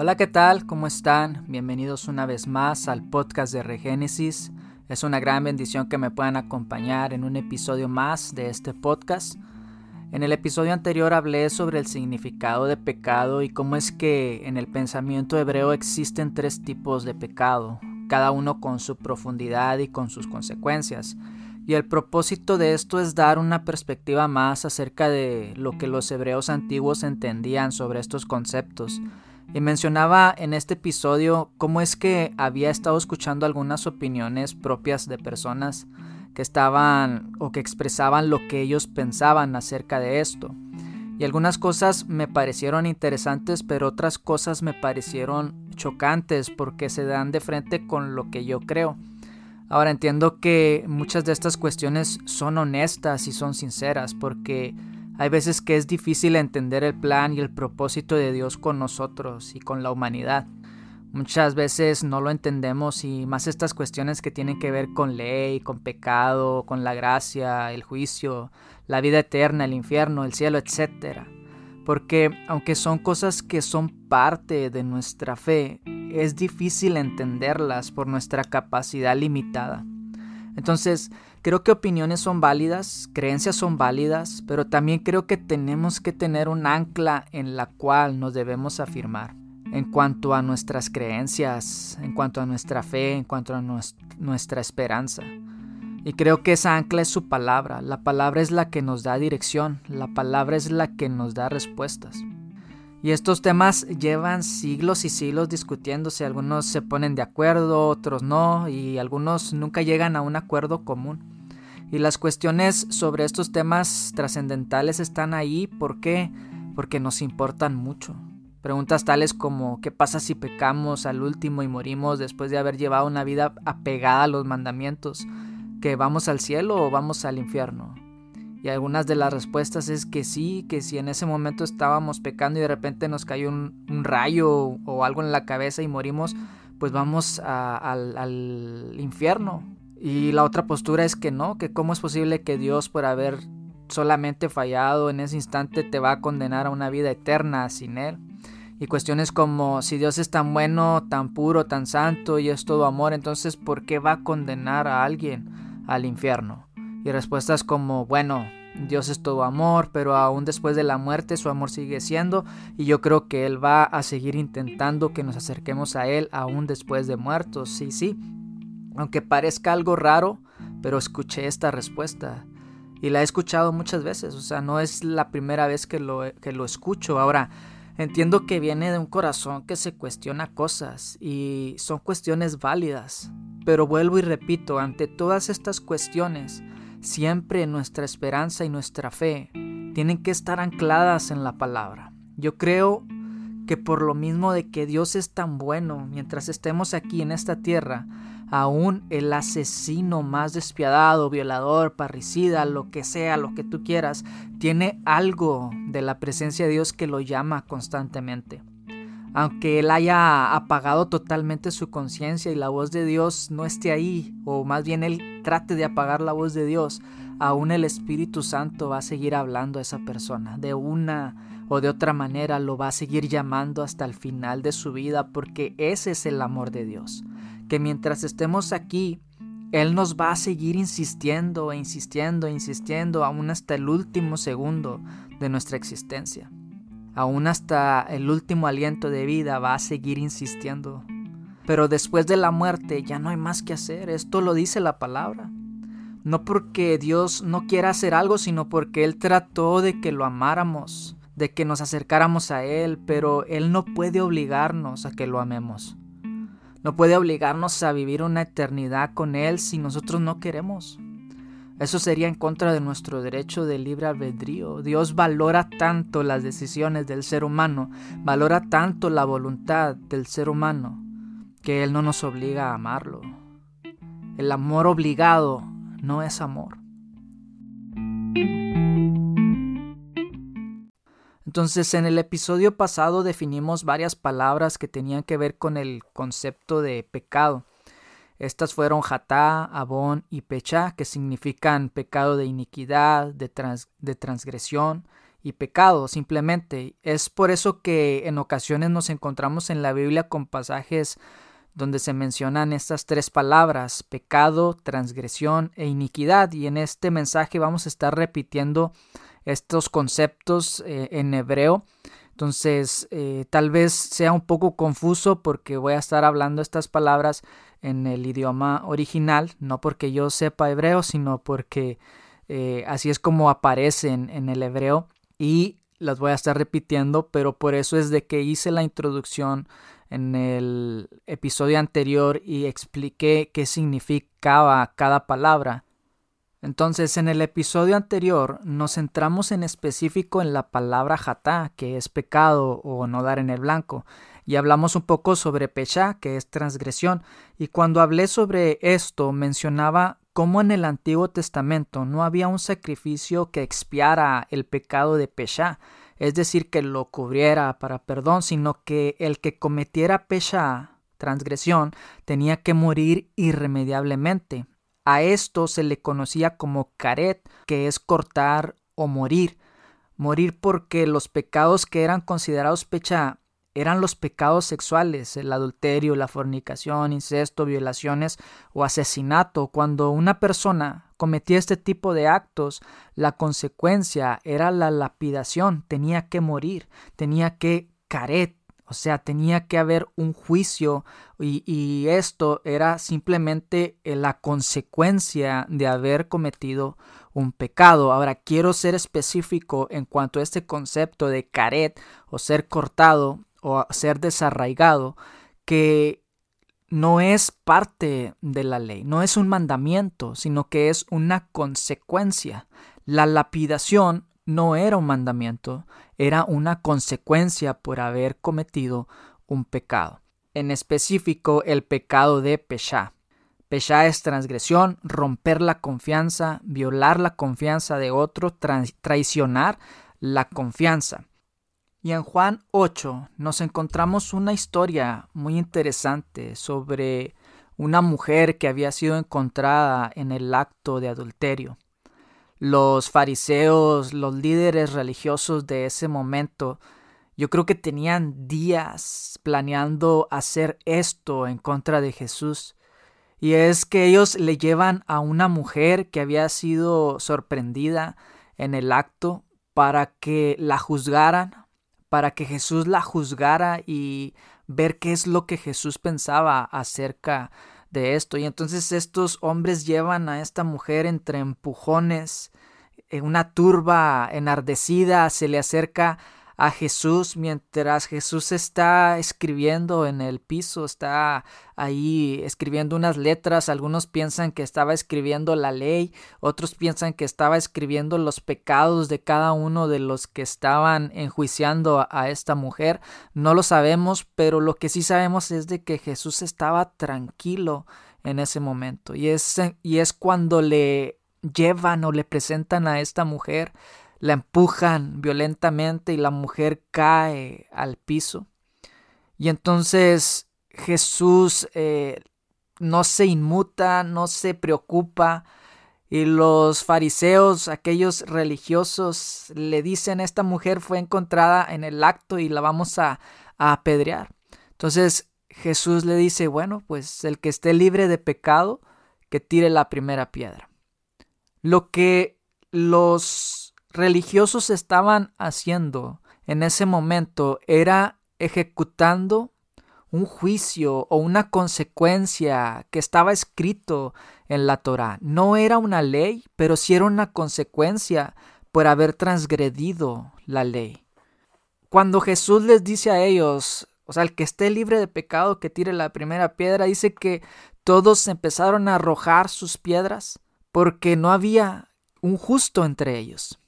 Hola, ¿qué tal? ¿Cómo están? Bienvenidos una vez más al podcast de Regénesis. Es una gran bendición que me puedan acompañar en un episodio más de este podcast. En el episodio anterior hablé sobre el significado de pecado y cómo es que en el pensamiento hebreo existen tres tipos de pecado, cada uno con su profundidad y con sus consecuencias. Y el propósito de esto es dar una perspectiva más acerca de lo que los hebreos antiguos entendían sobre estos conceptos y mencionaba en este episodio cómo es que había estado escuchando algunas opiniones propias de personas que estaban o que expresaban lo que ellos pensaban acerca de esto. Y algunas cosas me parecieron interesantes, pero otras cosas me parecieron chocantes porque se dan de frente con lo que yo creo. Ahora entiendo que muchas de estas cuestiones son honestas y son sinceras porque hay veces que es difícil entender el plan y el propósito de Dios con nosotros y con la humanidad. Muchas veces no lo entendemos y más estas cuestiones que tienen que ver con ley, con pecado, con la gracia, el juicio, la vida eterna, el infierno, el cielo, etc. Porque aunque son cosas que son parte de nuestra fe, es difícil entenderlas por nuestra capacidad limitada. Entonces, creo que opiniones son válidas, creencias son válidas, pero también creo que tenemos que tener un ancla en la cual nos debemos afirmar en cuanto a nuestras creencias, en cuanto a nuestra fe, en cuanto a nuestra esperanza. Y creo que esa ancla es su palabra. La palabra es la que nos da dirección, la palabra es la que nos da respuestas. Y estos temas llevan siglos y siglos discutiéndose, algunos se ponen de acuerdo, otros no, y algunos nunca llegan a un acuerdo común. Y las cuestiones sobre estos temas trascendentales están ahí, ¿por qué? Porque nos importan mucho. Preguntas tales como ¿qué pasa si pecamos al último y morimos después de haber llevado una vida apegada a los mandamientos? ¿Que vamos al cielo o vamos al infierno? Y algunas de las respuestas es que sí, que si en ese momento estábamos pecando y de repente nos cayó un, rayo o algo en la cabeza y morimos, pues vamos al, al infierno. Y la otra postura es que no, que cómo es posible que Dios por haber solamente fallado en ese instante te va a condenar a una vida eterna sin Él. Y cuestiones como si Dios es tan bueno, tan puro, tan santo y es todo amor, entonces ¿por qué va a condenar a alguien al infierno? Y respuestas como, bueno, Dios es todo amor, pero aún después de la muerte su amor sigue siendo y yo creo que Él va a seguir intentando que nos acerquemos a Él aún después de muertos. Sí, sí. Aunque parezca algo raro, pero escuché esta respuesta y la he escuchado muchas veces, o sea, no es la primera vez que lo, que lo escucho. Ahora, entiendo que viene de un corazón que se cuestiona cosas y son cuestiones válidas, pero vuelvo y repito, ante todas estas cuestiones, Siempre nuestra esperanza y nuestra fe tienen que estar ancladas en la palabra. Yo creo que por lo mismo de que Dios es tan bueno, mientras estemos aquí en esta tierra, aún el asesino más despiadado, violador, parricida, lo que sea, lo que tú quieras, tiene algo de la presencia de Dios que lo llama constantemente. Aunque él haya apagado totalmente su conciencia y la voz de Dios no esté ahí, o más bien él trate de apagar la voz de Dios, aún el Espíritu Santo va a seguir hablando a esa persona. De una o de otra manera lo va a seguir llamando hasta el final de su vida porque ese es el amor de Dios. Que mientras estemos aquí, Él nos va a seguir insistiendo e insistiendo e insistiendo aún hasta el último segundo de nuestra existencia. Aún hasta el último aliento de vida va a seguir insistiendo pero después de la muerte ya no hay más que hacer. Esto lo dice la palabra. No porque Dios no quiera hacer algo, sino porque Él trató de que lo amáramos, de que nos acercáramos a Él, pero Él no puede obligarnos a que lo amemos. No puede obligarnos a vivir una eternidad con Él si nosotros no queremos. Eso sería en contra de nuestro derecho de libre albedrío. Dios valora tanto las decisiones del ser humano, valora tanto la voluntad del ser humano, que Él no nos obliga a amarlo. El amor obligado no es amor. Entonces, en el episodio pasado definimos varias palabras que tenían que ver con el concepto de pecado. Estas fueron jatá, abón y pecha, que significan pecado de iniquidad, de, de transgresión y pecado, simplemente. Es por eso que en ocasiones nos encontramos en la Biblia con pasajes donde se mencionan estas tres palabras, pecado, transgresión e iniquidad. Y en este mensaje vamos a estar repitiendo estos conceptos eh, en hebreo. Entonces, eh, tal vez sea un poco confuso porque voy a estar hablando estas palabras en el idioma original, no porque yo sepa hebreo, sino porque eh, así es como aparecen en el hebreo y las voy a estar repitiendo, pero por eso es de que hice la introducción en el episodio anterior y expliqué qué significaba cada palabra. Entonces, en el episodio anterior nos centramos en específico en la palabra jatá, que es pecado o no dar en el blanco, y hablamos un poco sobre pechá, que es transgresión, y cuando hablé sobre esto mencionaba cómo en el Antiguo Testamento no había un sacrificio que expiara el pecado de pechá, es decir, que lo cubriera para perdón, sino que el que cometiera pechá, transgresión, tenía que morir irremediablemente. A esto se le conocía como caret, que es cortar o morir. Morir porque los pecados que eran considerados pecha eran los pecados sexuales, el adulterio, la fornicación, incesto, violaciones o asesinato. Cuando una persona cometía este tipo de actos, la consecuencia era la lapidación, tenía que morir, tenía que caret, o sea, tenía que haber un juicio y, esto era simplemente eh, la consecuencia de haber cometido un pecado. Ahora, quiero ser específico en cuanto a este concepto de caret o ser cortado o ser desarraigado, que no es parte de la ley, no es un mandamiento, sino que es una consecuencia. La lapidación no era un mandamiento, era una consecuencia por haber cometido un pecado. En específico, el pecado de Peshá. Peshá es transgresión, romper la confianza, violar la confianza de otro, traicionar la confianza. Y en Juan 8 nos encontramos una historia muy interesante sobre una mujer que había sido encontrada en el acto de adulterio los fariseos, los líderes religiosos de ese momento, yo creo que tenían días planeando hacer esto en contra de Jesús. Y es que ellos le llevan a una mujer que había sido sorprendida en el acto para que la juzgaran, para que Jesús la juzgara y ver qué es lo que Jesús pensaba acerca de esto. Y entonces estos hombres llevan a esta mujer entre empujones, en una turba enardecida, se le acerca a Jesús mientras Jesús está escribiendo en el piso, está ahí escribiendo unas letras, algunos piensan que estaba escribiendo la ley, otros piensan que estaba escribiendo los pecados de cada uno de los que estaban enjuiciando a, esta mujer, no lo sabemos, pero lo que sí sabemos es de que Jesús estaba tranquilo en ese momento. Y es, y es cuando le llevan o le presentan a esta mujer la empujan violentamente y la mujer cae al piso. Y entonces Jesús eh, no se inmuta, no se preocupa. Y los fariseos, aquellos religiosos, le dicen, esta mujer fue encontrada en el acto y la vamos a, a apedrear. Entonces Jesús le dice, bueno, pues el que esté libre de pecado, que tire la primera piedra. Lo que los religiosos estaban haciendo en ese momento era ejecutando un juicio o una consecuencia que estaba escrito en la Torah. No era una ley, pero sí era una consecuencia por haber transgredido la ley. Cuando Jesús les dice a ellos, o sea, el que esté libre de pecado que tire la primera piedra, dice que todos empezaron a arrojar sus piedras porque no había un justo entre ellos.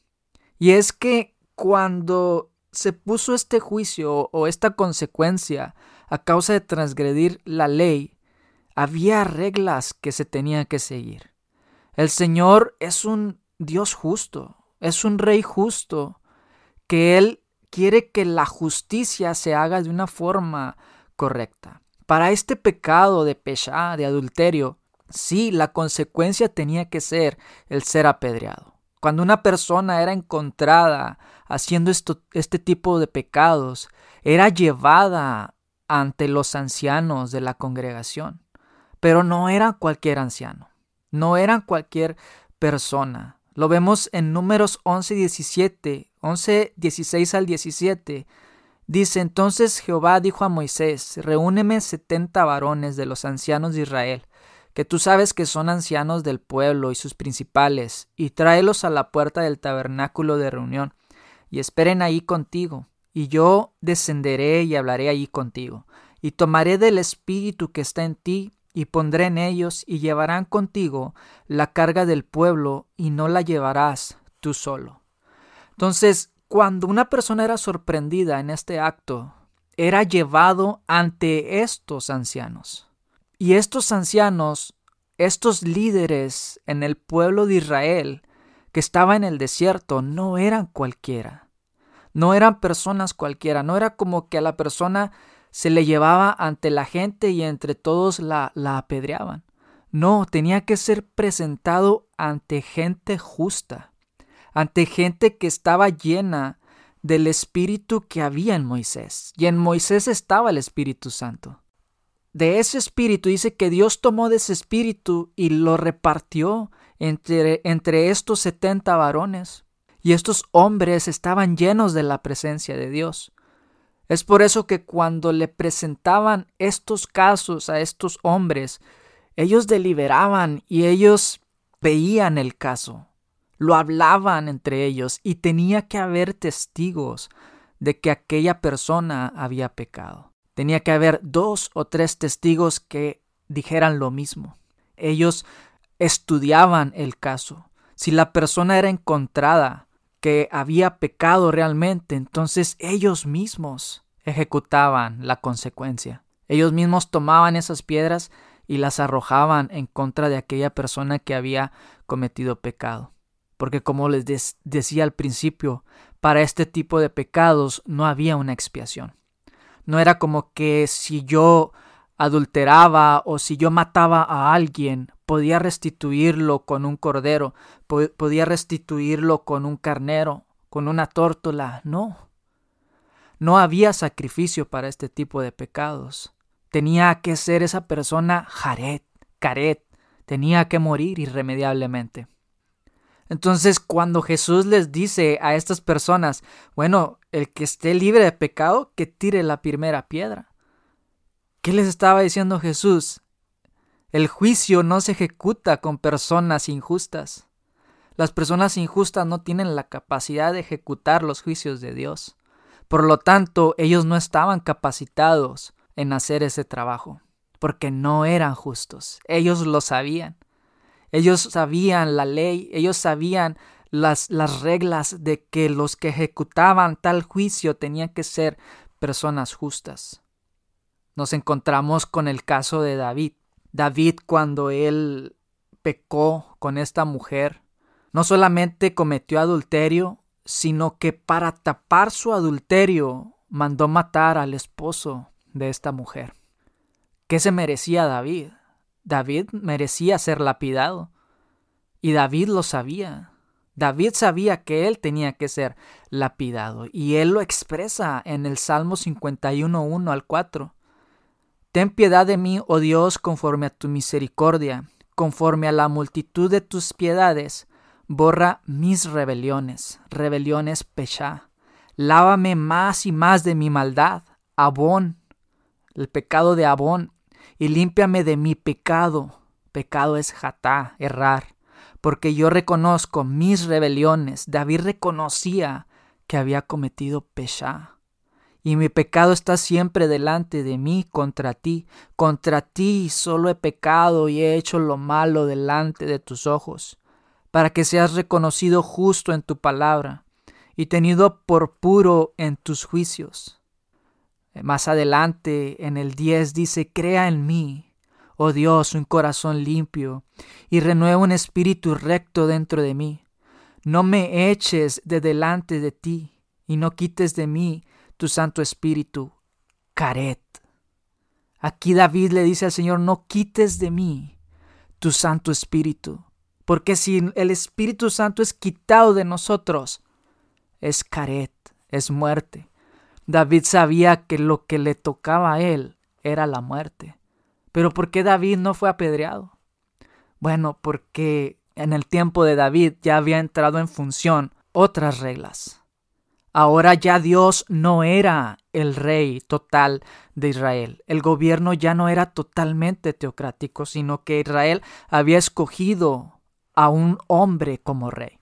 Y es que cuando se puso este juicio o esta consecuencia a causa de transgredir la ley, había reglas que se tenían que seguir. El Señor es un Dios justo, es un Rey justo, que Él quiere que la justicia se haga de una forma correcta. Para este pecado de pecha, de adulterio, sí, la consecuencia tenía que ser el ser apedreado. Cuando una persona era encontrada haciendo esto, este tipo de pecados, era llevada ante los ancianos de la congregación. Pero no era cualquier anciano, no era cualquier persona. Lo vemos en números 11 y 17, 11, 16 al 17. Dice, entonces Jehová dijo a Moisés, reúneme setenta varones de los ancianos de Israel, que tú sabes que son ancianos del pueblo y sus principales, y tráelos a la puerta del tabernáculo de reunión, y esperen ahí contigo, y yo descenderé y hablaré allí contigo, y tomaré del espíritu que está en ti, y pondré en ellos, y llevarán contigo la carga del pueblo, y no la llevarás tú solo. Entonces, cuando una persona era sorprendida en este acto, era llevado ante estos ancianos. Y estos ancianos, estos líderes en el pueblo de Israel que estaba en el desierto, no eran cualquiera. No eran personas cualquiera. No era como que a la persona se le llevaba ante la gente y entre todos la, la apedreaban. No, tenía que ser presentado ante gente justa, ante gente que estaba llena del espíritu que había en Moisés. Y en Moisés estaba el Espíritu Santo de ese espíritu, dice que Dios tomó de ese espíritu y lo repartió entre, entre estos setenta varones. Y estos hombres estaban llenos de la presencia de Dios. Es por eso que cuando le presentaban estos casos a estos hombres, ellos deliberaban y ellos veían el caso, lo hablaban entre ellos y tenía que haber testigos de que aquella persona había pecado. Tenía que haber dos o tres testigos que dijeran lo mismo. Ellos estudiaban el caso. Si la persona era encontrada que había pecado realmente, entonces ellos mismos ejecutaban la consecuencia. Ellos mismos tomaban esas piedras y las arrojaban en contra de aquella persona que había cometido pecado. Porque como les decía al principio, para este tipo de pecados no había una expiación. No era como que si yo adulteraba o si yo mataba a alguien, podía restituirlo con un cordero, podía restituirlo con un carnero, con una tórtola. No. No había sacrificio para este tipo de pecados. Tenía que ser esa persona jaret, caret, tenía que morir irremediablemente. Entonces, cuando Jesús les dice a estas personas, bueno, el que esté libre de pecado, que tire la primera piedra. ¿Qué les estaba diciendo Jesús? El juicio no se ejecuta con personas injustas. Las personas injustas no tienen la capacidad de ejecutar los juicios de Dios. Por lo tanto, ellos no estaban capacitados en hacer ese trabajo, porque no eran justos. Ellos lo sabían. Ellos sabían la ley, ellos sabían las, las reglas de que los que ejecutaban tal juicio tenían que ser personas justas. Nos encontramos con el caso de David. David cuando él pecó con esta mujer, no solamente cometió adulterio, sino que para tapar su adulterio mandó matar al esposo de esta mujer. ¿Qué se merecía David? David merecía ser lapidado. Y David lo sabía. David sabía que él tenía que ser lapidado y él lo expresa en el Salmo 51.1 al 4. Ten piedad de mí, oh Dios, conforme a tu misericordia, conforme a la multitud de tus piedades, borra mis rebeliones, rebeliones pechá. Lávame más y más de mi maldad, Abón, el pecado de Abón, y límpiame de mi pecado. Pecado es jatá, errar porque yo reconozco mis rebeliones. David reconocía que había cometido pecado. Y mi pecado está siempre delante de mí contra ti. Contra ti solo he pecado y he hecho lo malo delante de tus ojos, para que seas reconocido justo en tu palabra y tenido por puro en tus juicios. Más adelante, en el 10 dice, crea en mí oh Dios, un corazón limpio, y renueva un espíritu recto dentro de mí. No me eches de delante de ti, y no quites de mí tu Santo Espíritu. Caret. Aquí David le dice al Señor, no quites de mí tu Santo Espíritu, Porque si el Espíritu Santo es quitado de nosotros, es caret, es muerte. David sabía que lo que le tocaba a él era la muerte. Pero ¿por qué David no fue apedreado? Bueno, porque en el tiempo de David ya había entrado en función otras reglas. Ahora ya Dios no era el rey total de Israel. El gobierno ya no era totalmente teocrático, sino que Israel había escogido a un hombre como rey.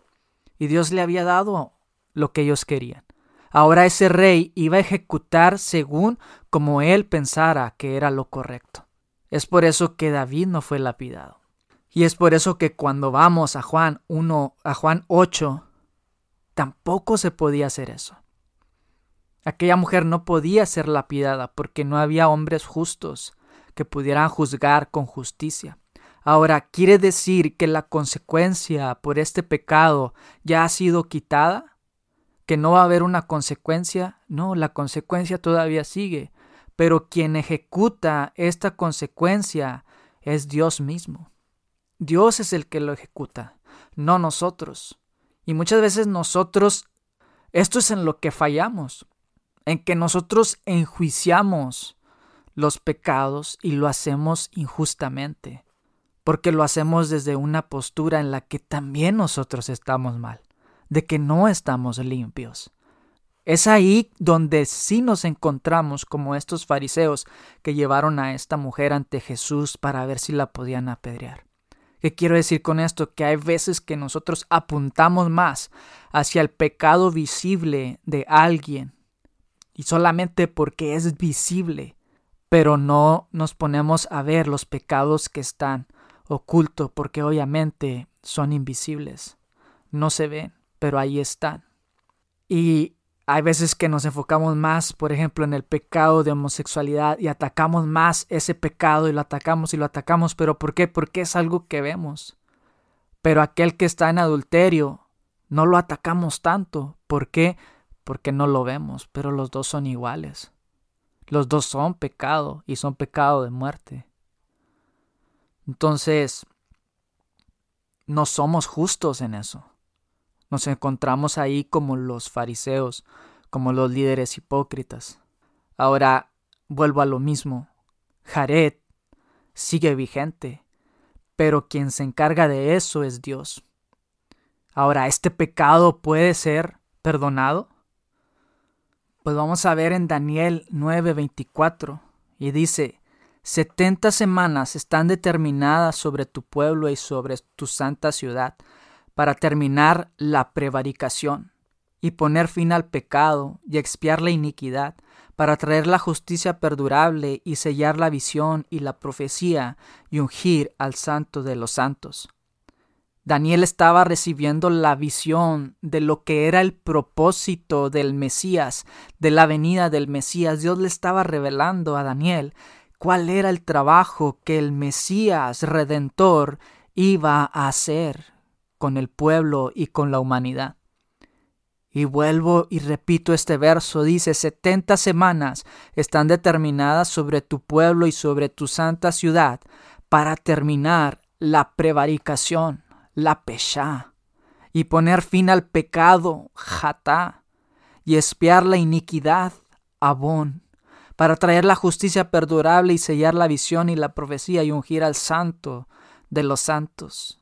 Y Dios le había dado lo que ellos querían. Ahora ese rey iba a ejecutar según como él pensara que era lo correcto. Es por eso que David no fue lapidado. Y es por eso que cuando vamos a Juan 1, a Juan 8, tampoco se podía hacer eso. Aquella mujer no podía ser lapidada porque no había hombres justos que pudieran juzgar con justicia. Ahora, ¿quiere decir que la consecuencia por este pecado ya ha sido quitada? ¿Que no va a haber una consecuencia? No, la consecuencia todavía sigue. Pero quien ejecuta esta consecuencia es Dios mismo. Dios es el que lo ejecuta, no nosotros. Y muchas veces nosotros, esto es en lo que fallamos, en que nosotros enjuiciamos los pecados y lo hacemos injustamente, porque lo hacemos desde una postura en la que también nosotros estamos mal, de que no estamos limpios. Es ahí donde sí nos encontramos como estos fariseos que llevaron a esta mujer ante Jesús para ver si la podían apedrear. ¿Qué quiero decir con esto? Que hay veces que nosotros apuntamos más hacia el pecado visible de alguien y solamente porque es visible, pero no nos ponemos a ver los pecados que están ocultos porque obviamente son invisibles, no se ven, pero ahí están. Y hay veces que nos enfocamos más, por ejemplo, en el pecado de homosexualidad y atacamos más ese pecado y lo atacamos y lo atacamos. ¿Pero por qué? Porque es algo que vemos. Pero aquel que está en adulterio, no lo atacamos tanto. ¿Por qué? Porque no lo vemos, pero los dos son iguales. Los dos son pecado y son pecado de muerte. Entonces, no somos justos en eso. Nos encontramos ahí como los fariseos, como los líderes hipócritas. Ahora vuelvo a lo mismo. Jared sigue vigente, pero quien se encarga de eso es Dios. Ahora, ¿este pecado puede ser perdonado? Pues vamos a ver en Daniel 9:24 y dice, setenta semanas están determinadas sobre tu pueblo y sobre tu santa ciudad para terminar la prevaricación y poner fin al pecado y expiar la iniquidad, para traer la justicia perdurable y sellar la visión y la profecía y ungir al santo de los santos. Daniel estaba recibiendo la visión de lo que era el propósito del Mesías, de la venida del Mesías. Dios le estaba revelando a Daniel cuál era el trabajo que el Mesías redentor iba a hacer con el pueblo y con la humanidad. Y vuelvo y repito este verso, dice, setenta semanas están determinadas sobre tu pueblo y sobre tu santa ciudad para terminar la prevaricación, la pesha, y poner fin al pecado, jatá, y espiar la iniquidad, abón, para traer la justicia perdurable y sellar la visión y la profecía y ungir al santo de los santos.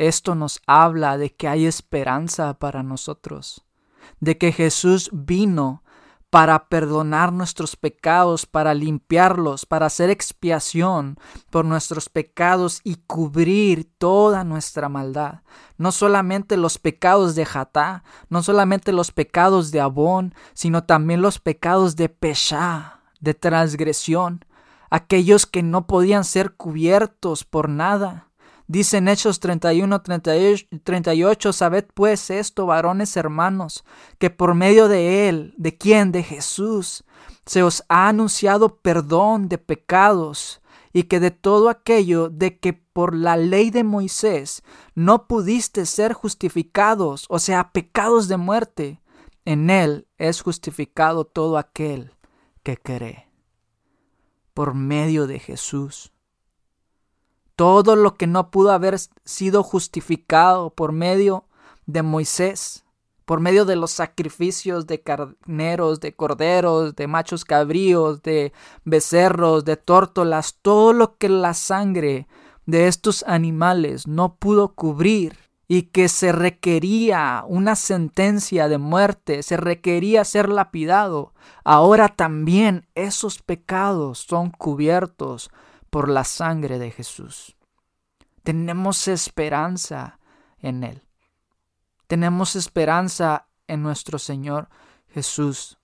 Esto nos habla de que hay esperanza para nosotros, de que Jesús vino para perdonar nuestros pecados, para limpiarlos, para hacer expiación por nuestros pecados y cubrir toda nuestra maldad. No solamente los pecados de Jatá, no solamente los pecados de Abón, sino también los pecados de Peshá, de transgresión, aquellos que no podían ser cubiertos por nada. Dice en Hechos 31, 38, sabed pues esto, varones hermanos, que por medio de él, ¿de quién? De Jesús, se os ha anunciado perdón de pecados, y que de todo aquello de que por la ley de Moisés no pudiste ser justificados, o sea, pecados de muerte, en él es justificado todo aquel que cree. Por medio de Jesús todo lo que no pudo haber sido justificado por medio de Moisés, por medio de los sacrificios de carneros, de corderos, de machos cabríos, de becerros, de tórtolas, todo lo que la sangre de estos animales no pudo cubrir y que se requería una sentencia de muerte, se requería ser lapidado, ahora también esos pecados son cubiertos por la sangre de Jesús. Tenemos esperanza en Él. Tenemos esperanza en nuestro Señor Jesús.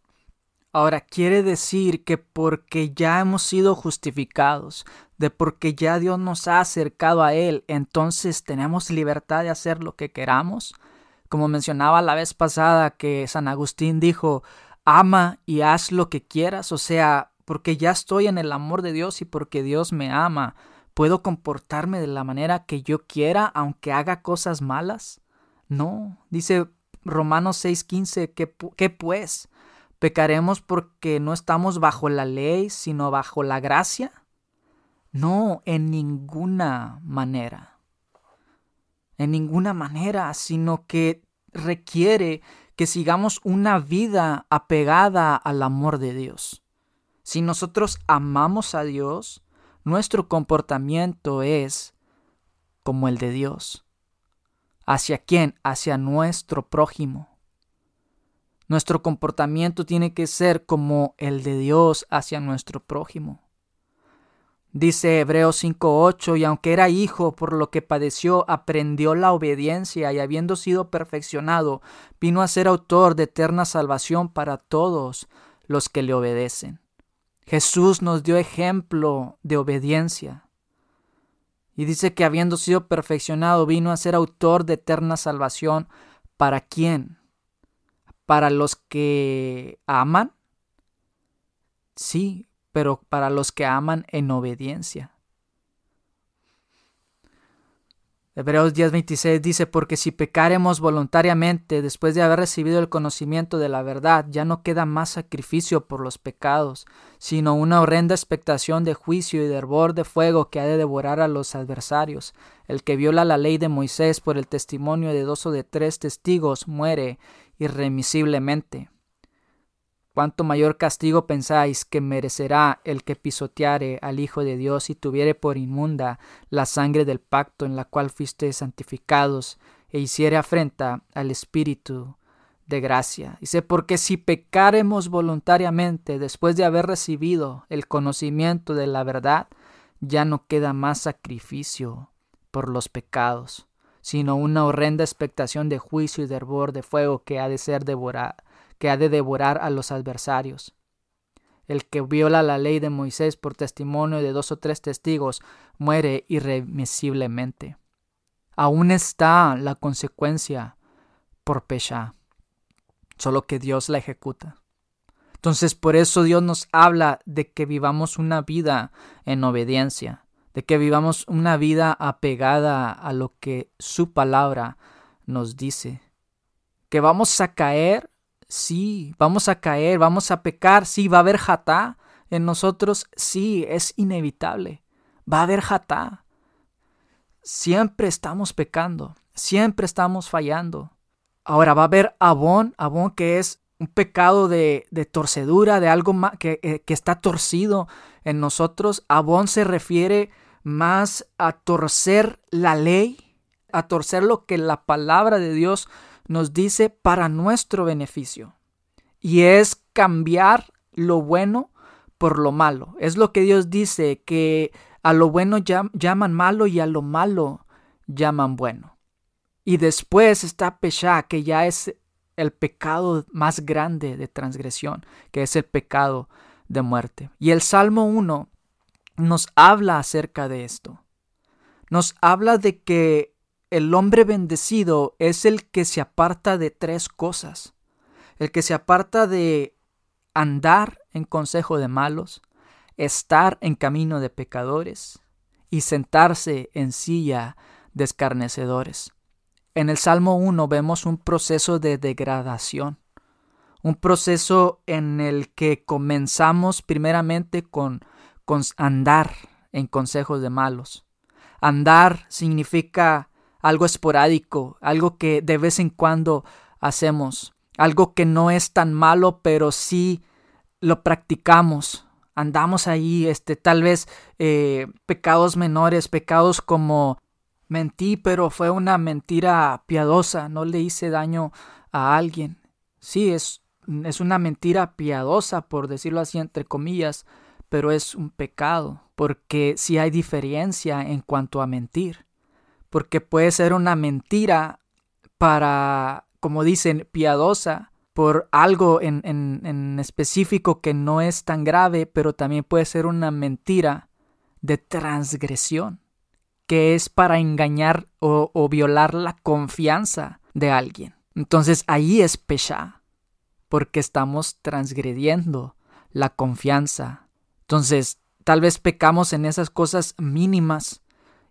Ahora quiere decir que porque ya hemos sido justificados, de porque ya Dios nos ha acercado a Él, entonces tenemos libertad de hacer lo que queramos. Como mencionaba la vez pasada que San Agustín dijo, ama y haz lo que quieras, o sea, porque ya estoy en el amor de Dios y porque Dios me ama, ¿puedo comportarme de la manera que yo quiera aunque haga cosas malas? No, dice Romanos 6:15, ¿qué, ¿qué pues? ¿Pecaremos porque no estamos bajo la ley, sino bajo la gracia? No, en ninguna manera. En ninguna manera, sino que requiere que sigamos una vida apegada al amor de Dios. Si nosotros amamos a Dios, nuestro comportamiento es como el de Dios. ¿Hacia quién? Hacia nuestro prójimo. Nuestro comportamiento tiene que ser como el de Dios hacia nuestro prójimo. Dice Hebreos 5:8, y aunque era hijo, por lo que padeció, aprendió la obediencia y habiendo sido perfeccionado, vino a ser autor de eterna salvación para todos los que le obedecen. Jesús nos dio ejemplo de obediencia. Y dice que habiendo sido perfeccionado vino a ser autor de eterna salvación. ¿Para quién? ¿Para los que aman? Sí, pero para los que aman en obediencia. Hebreos 10:26 dice, porque si pecaremos voluntariamente después de haber recibido el conocimiento de la verdad, ya no queda más sacrificio por los pecados, sino una horrenda expectación de juicio y de hervor de fuego que ha de devorar a los adversarios. El que viola la ley de Moisés por el testimonio de dos o de tres testigos muere irremisiblemente. ¿Cuánto mayor castigo pensáis que merecerá el que pisoteare al Hijo de Dios y tuviere por inmunda la sangre del pacto en la cual fuisteis santificados e hiciere afrenta al Espíritu de gracia? Dice, porque si pecaremos voluntariamente después de haber recibido el conocimiento de la verdad, ya no queda más sacrificio por los pecados, sino una horrenda expectación de juicio y de hervor de fuego que ha de ser devorada que ha de devorar a los adversarios. El que viola la ley de Moisés por testimonio de dos o tres testigos muere irremisiblemente. Aún está la consecuencia por pecha, solo que Dios la ejecuta. Entonces por eso Dios nos habla de que vivamos una vida en obediencia, de que vivamos una vida apegada a lo que su palabra nos dice, que vamos a caer Sí, vamos a caer, vamos a pecar, sí, va a haber jatá en nosotros, sí, es inevitable. Va a haber jatá. Siempre estamos pecando, siempre estamos fallando. Ahora va a haber abón, abón que es un pecado de, de torcedura, de algo que, eh, que está torcido en nosotros. Abón se refiere más a torcer la ley, a torcer lo que la palabra de Dios nos dice para nuestro beneficio. Y es cambiar lo bueno por lo malo. Es lo que Dios dice, que a lo bueno llaman malo y a lo malo llaman bueno. Y después está Pesha, que ya es el pecado más grande de transgresión, que es el pecado de muerte. Y el Salmo 1 nos habla acerca de esto. Nos habla de que el hombre bendecido es el que se aparta de tres cosas. El que se aparta de andar en consejo de malos, estar en camino de pecadores y sentarse en silla de escarnecedores. En el Salmo 1 vemos un proceso de degradación, un proceso en el que comenzamos primeramente con, con andar en consejos de malos, Andar significa algo esporádico, algo que de vez en cuando hacemos, algo que no es tan malo, pero sí lo practicamos. Andamos ahí, este, tal vez eh, pecados menores, pecados como mentí, pero fue una mentira piadosa, no le hice daño a alguien. Sí, es, es una mentira piadosa, por decirlo así, entre comillas, pero es un pecado, porque sí hay diferencia en cuanto a mentir, porque puede ser una mentira para, como dicen, piadosa, por algo en, en, específico que no es tan grave, pero también puede ser una mentira de transgresión, que es para engañar o, o violar la confianza de alguien. Entonces ahí es pecha, porque estamos transgrediendo la confianza. Entonces, tal vez pecamos en esas cosas mínimas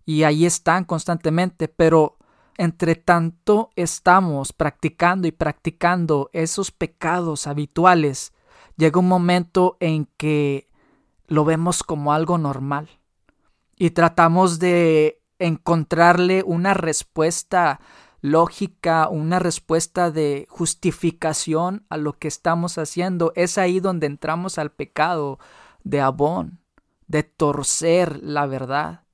y ahí están constantemente, pero entre tanto estamos practicando y practicando esos pecados habituales, llega un momento en que lo vemos como algo normal y tratamos de encontrarle una respuesta lógica, una respuesta de justificación a lo que estamos haciendo. Es ahí donde entramos al pecado de abón, de torcer la verdad.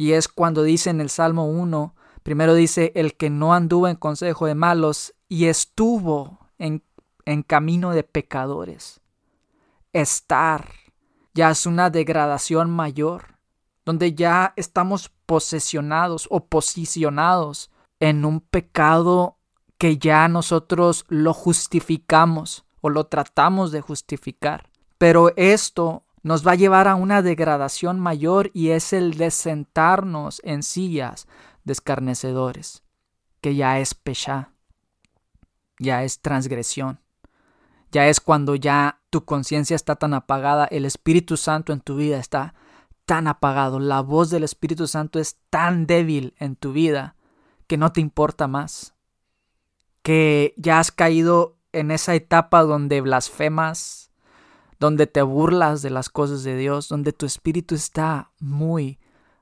Y es cuando dice en el Salmo 1, Primero dice, el que no anduvo en consejo de malos y estuvo en, en camino de pecadores. Estar ya es una degradación mayor, donde ya estamos posesionados o posicionados en un pecado que ya nosotros lo justificamos o lo tratamos de justificar. Pero esto nos va a llevar a una degradación mayor y es el de sentarnos en sillas escarnecedores, que ya es pecha, ya es transgresión, ya es cuando ya tu conciencia está tan apagada, el Espíritu Santo en tu vida está tan apagado, la voz del Espíritu Santo es tan débil en tu vida que no te importa más, que ya has caído en esa etapa donde blasfemas, donde te burlas de las cosas de Dios, donde tu espíritu está muy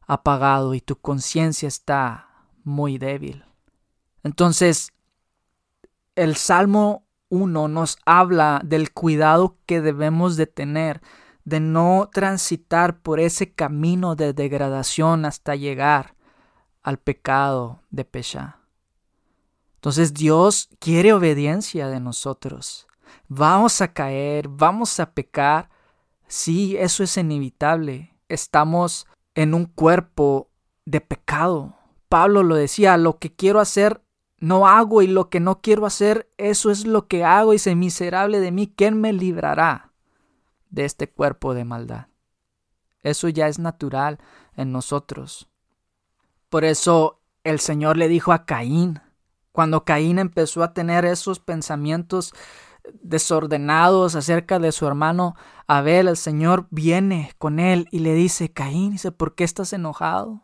apagado y tu conciencia está muy débil. Entonces, el Salmo 1 nos habla del cuidado que debemos de tener de no transitar por ese camino de degradación hasta llegar al pecado de Pesha. Entonces Dios quiere obediencia de nosotros. Vamos a caer, vamos a pecar. Sí, eso es inevitable. Estamos en un cuerpo de pecado. Pablo lo decía, lo que quiero hacer no hago y lo que no quiero hacer, eso es lo que hago y sé miserable de mí, ¿quién me librará de este cuerpo de maldad? Eso ya es natural en nosotros. Por eso el Señor le dijo a Caín, cuando Caín empezó a tener esos pensamientos desordenados acerca de su hermano Abel, el Señor viene con él y le dice, Caín, dice, ¿por qué estás enojado?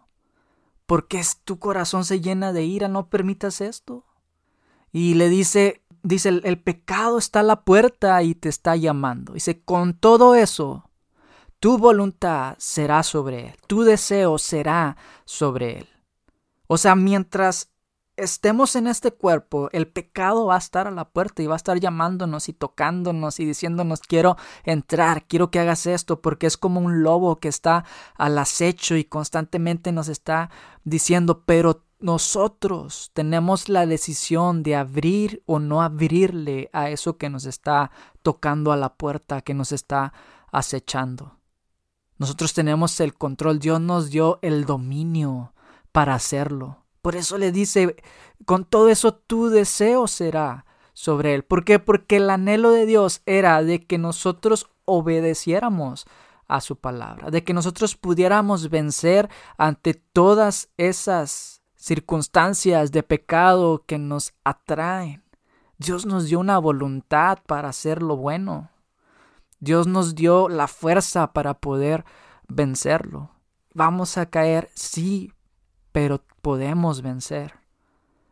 ¿Por qué tu corazón se llena de ira? No permitas esto. Y le dice, dice, el, el pecado está a la puerta y te está llamando. Dice, con todo eso, tu voluntad será sobre él, tu deseo será sobre él. O sea, mientras estemos en este cuerpo, el pecado va a estar a la puerta y va a estar llamándonos y tocándonos y diciéndonos quiero entrar, quiero que hagas esto, porque es como un lobo que está al acecho y constantemente nos está diciendo, pero nosotros tenemos la decisión de abrir o no abrirle a eso que nos está tocando a la puerta, que nos está acechando. Nosotros tenemos el control, Dios nos dio el dominio para hacerlo. Por eso le dice, con todo eso tu deseo será sobre él. ¿Por qué? Porque el anhelo de Dios era de que nosotros obedeciéramos a su palabra, de que nosotros pudiéramos vencer ante todas esas circunstancias de pecado que nos atraen. Dios nos dio una voluntad para hacer lo bueno. Dios nos dio la fuerza para poder vencerlo. Vamos a caer, sí, pero podemos vencer.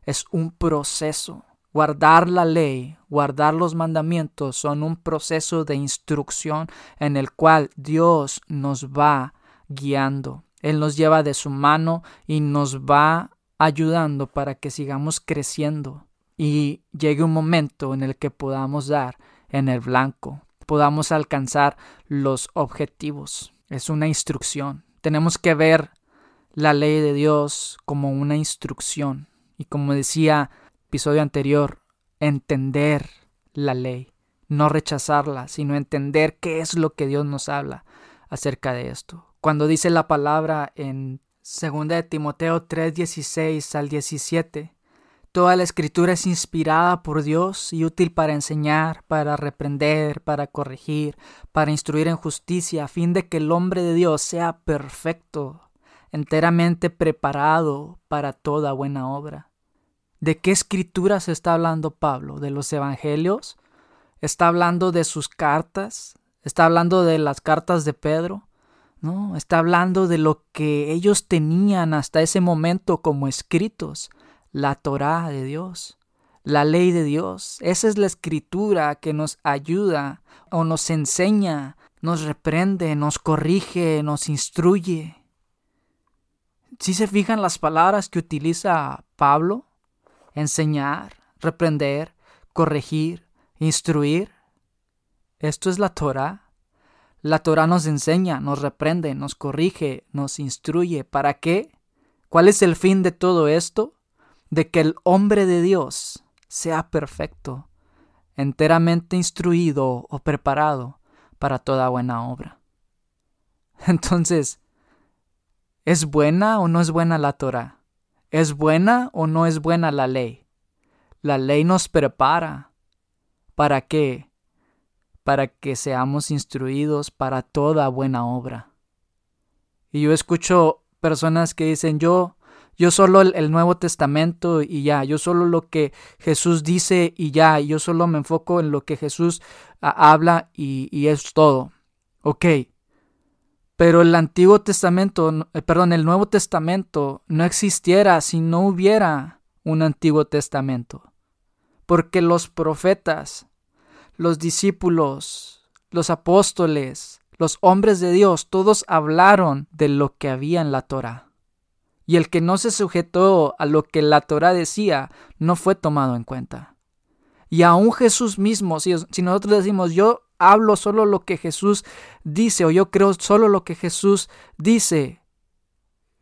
Es un proceso. Guardar la ley, guardar los mandamientos son un proceso de instrucción en el cual Dios nos va guiando. Él nos lleva de su mano y nos va ayudando para que sigamos creciendo y llegue un momento en el que podamos dar en el blanco, podamos alcanzar los objetivos. Es una instrucción. Tenemos que ver la ley de Dios como una instrucción. Y como decía episodio anterior, entender la ley, no rechazarla, sino entender qué es lo que Dios nos habla acerca de esto. Cuando dice la palabra en 2 de Timoteo 3:16 al 17, Toda la escritura es inspirada por Dios y útil para enseñar, para reprender, para corregir, para instruir en justicia, a fin de que el hombre de Dios sea perfecto, enteramente preparado para toda buena obra. ¿De qué escrituras está hablando Pablo? ¿De los evangelios? ¿Está hablando de sus cartas? ¿Está hablando de las cartas de Pedro? No, está hablando de lo que ellos tenían hasta ese momento como escritos la Torá de Dios, la ley de Dios. Esa es la escritura que nos ayuda o nos enseña, nos reprende, nos corrige, nos instruye. Si se fijan las palabras que utiliza Pablo, enseñar, reprender, corregir, instruir, esto es la Torah. La Torah nos enseña, nos reprende, nos corrige, nos instruye. ¿Para qué? ¿Cuál es el fin de todo esto? de que el hombre de Dios sea perfecto, enteramente instruido o preparado para toda buena obra. Entonces, ¿es buena o no es buena la Torah? ¿Es buena o no es buena la ley? La ley nos prepara. ¿Para qué? Para que seamos instruidos para toda buena obra. Y yo escucho personas que dicen, yo yo solo el, Nuevo Testamento y ya, yo solo lo que Jesús dice y ya, yo solo me enfoco en lo que Jesús ah, habla y, y, es todo. Ok, pero el Antiguo Testamento, eh, perdón, el Nuevo Testamento no existiera si no hubiera un Antiguo Testamento. Porque los profetas, los discípulos, los apóstoles, los hombres de Dios, todos hablaron de lo que había en la Torah y el que no se sujetó a lo que la Torah decía no fue tomado en cuenta. Y aún Jesús mismo, si, si, nosotros decimos yo hablo solo lo que Jesús dice o yo creo solo lo que Jesús dice,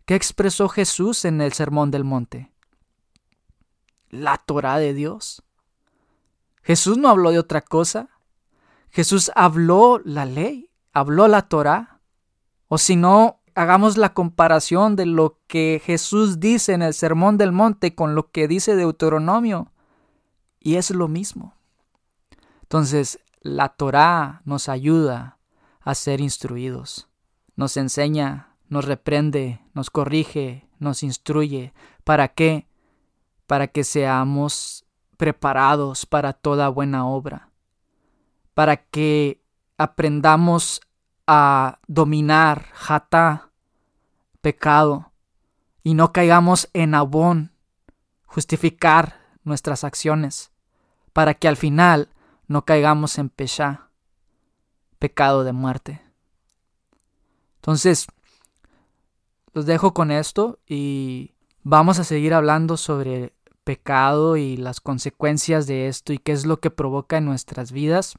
¿qué expresó Jesús en el Sermón del Monte? La Torah de Dios. Jesús no habló de otra cosa. Jesús habló la ley, habló la Torah. O si no, hagamos la comparación de lo que Jesús dice en el Sermón del Monte con lo que dice Deuteronomio. Y es lo mismo. Entonces, la Torá nos ayuda a ser instruidos. Nos enseña, nos reprende, nos corrige, nos instruye. ¿Para qué? Para que seamos preparados para toda buena obra. Para que aprendamos a dominar jata, pecado, y no caigamos en abón, justificar nuestras acciones, para que al final no caigamos en peshá, pecado de muerte. Entonces, los dejo con esto y vamos a seguir hablando sobre pecado y las consecuencias de esto y qué es lo que provoca en nuestras vidas.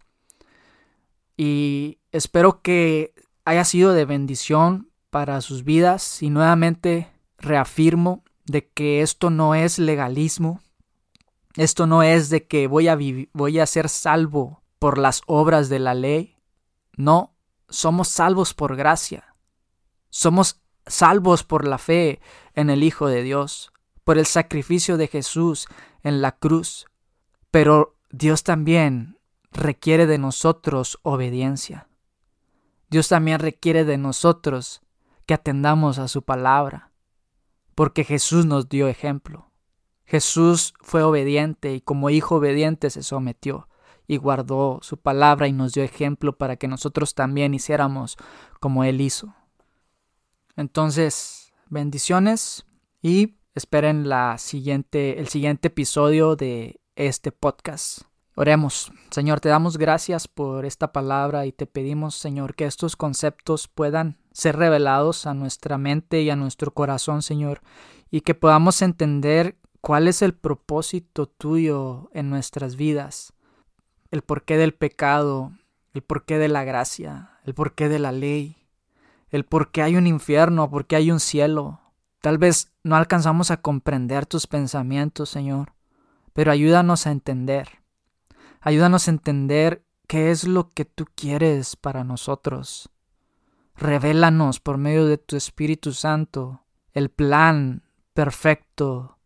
Y espero que haya sido de bendición para sus vidas y nuevamente reafirmo de que esto no es legalismo, esto no es de que voy a, voy a ser salvo por las obras de la ley, no, somos salvos por gracia, somos salvos por la fe en el Hijo de Dios, por el sacrificio de Jesús en la cruz, pero Dios también requiere de nosotros obediencia. Dios también requiere de nosotros que atendamos a su palabra, porque Jesús nos dio ejemplo. Jesús fue obediente y como hijo obediente se sometió y guardó su palabra y nos dio ejemplo para que nosotros también hiciéramos como Él hizo. Entonces, bendiciones y esperen la siguiente, el siguiente episodio de este podcast. Oremos, Señor, te damos gracias por esta palabra y te pedimos, Señor, que estos conceptos puedan ser revelados a nuestra mente y a nuestro corazón, Señor, y que podamos entender cuál es el propósito tuyo en nuestras vidas, el porqué del pecado, el porqué de la gracia, el porqué de la ley, el por qué hay un infierno, por qué hay un cielo. Tal vez no alcanzamos a comprender tus pensamientos, Señor, pero ayúdanos a entender. Ayúdanos a entender qué es lo que tú quieres para nosotros. Revélanos por medio de tu Espíritu Santo el plan perfecto,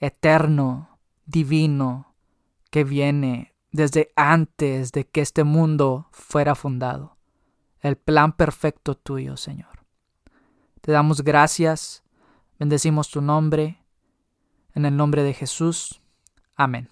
eterno, divino, que viene desde antes de que este mundo fuera fundado. El plan perfecto tuyo, Señor. Te damos gracias, bendecimos tu nombre, en el nombre de Jesús. Amén.